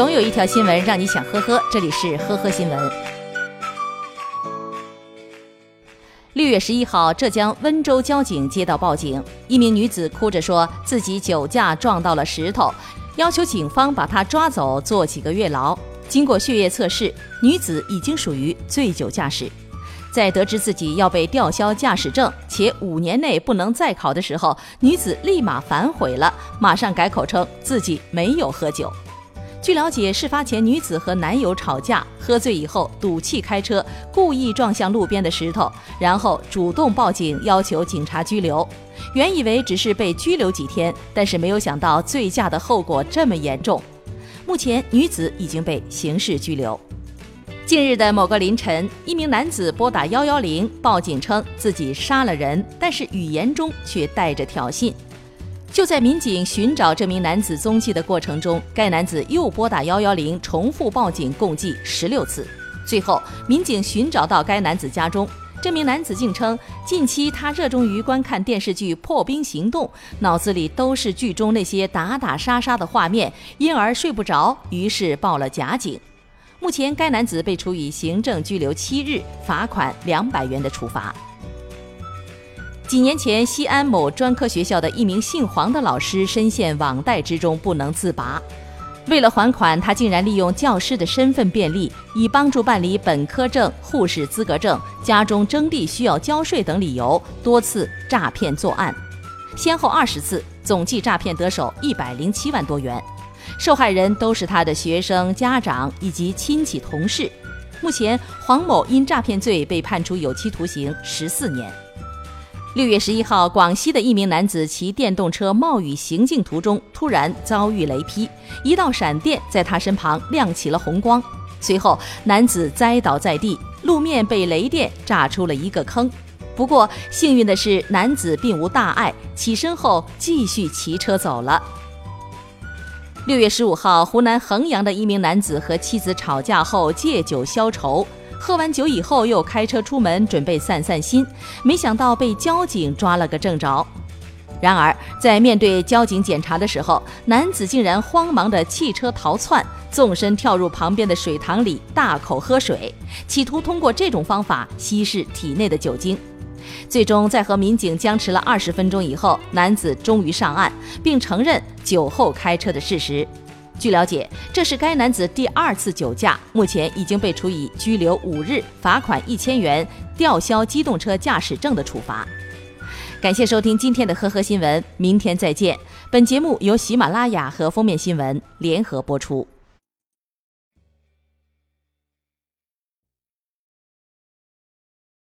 总有一条新闻让你想呵呵，这里是呵呵新闻。六月十一号，浙江温州交警接到报警，一名女子哭着说自己酒驾撞到了石头，要求警方把她抓走坐几个月牢。经过血液测试，女子已经属于醉酒驾驶。在得知自己要被吊销驾驶证，且五年内不能再考的时候，女子立马反悔了，马上改口称自己没有喝酒。据了解，事发前女子和男友吵架，喝醉以后赌气开车，故意撞向路边的石头，然后主动报警要求警察拘留。原以为只是被拘留几天，但是没有想到醉驾的后果这么严重。目前女子已经被刑事拘留。近日的某个凌晨，一名男子拨打幺幺零报警称自己杀了人，但是语言中却带着挑衅。就在民警寻找这名男子踪迹的过程中，该男子又拨打幺幺零，重复报警共计十六次。最后，民警寻找到该男子家中，这名男子竟称近期他热衷于观看电视剧《破冰行动》，脑子里都是剧中那些打打杀杀的画面，因而睡不着，于是报了假警。目前，该男子被处以行政拘留七日、罚款两百元的处罚。几年前，西安某专科学校的一名姓黄的老师深陷网贷之中不能自拔。为了还款，他竟然利用教师的身份便利，以帮助办理本科证、护士资格证、家中征地需要交税等理由，多次诈骗作案，先后二十次，总计诈骗得手一百零七万多元。受害人都是他的学生、家长以及亲戚同事。目前，黄某因诈骗罪被判处有期徒刑十四年。六月十一号，广西的一名男子骑电动车冒雨行进途中，突然遭遇雷劈，一道闪电在他身旁亮起了红光，随后男子栽倒在地，路面被雷电炸出了一个坑。不过幸运的是，男子并无大碍，起身后继续骑车走了。六月十五号，湖南衡阳的一名男子和妻子吵架后借酒消愁。喝完酒以后，又开车出门准备散散心，没想到被交警抓了个正着。然而，在面对交警检查的时候，男子竟然慌忙的弃车逃窜，纵身跳入旁边的水塘里大口喝水，企图通过这种方法稀释体内的酒精。最终，在和民警僵持了二十分钟以后，男子终于上岸，并承认酒后开车的事实。据了解，这是该男子第二次酒驾，目前已经被处以拘留五日、罚款一千元、吊销机动车驾驶证的处罚。感谢收听今天的呵呵新闻，明天再见。本节目由喜马拉雅和封面新闻联合播出。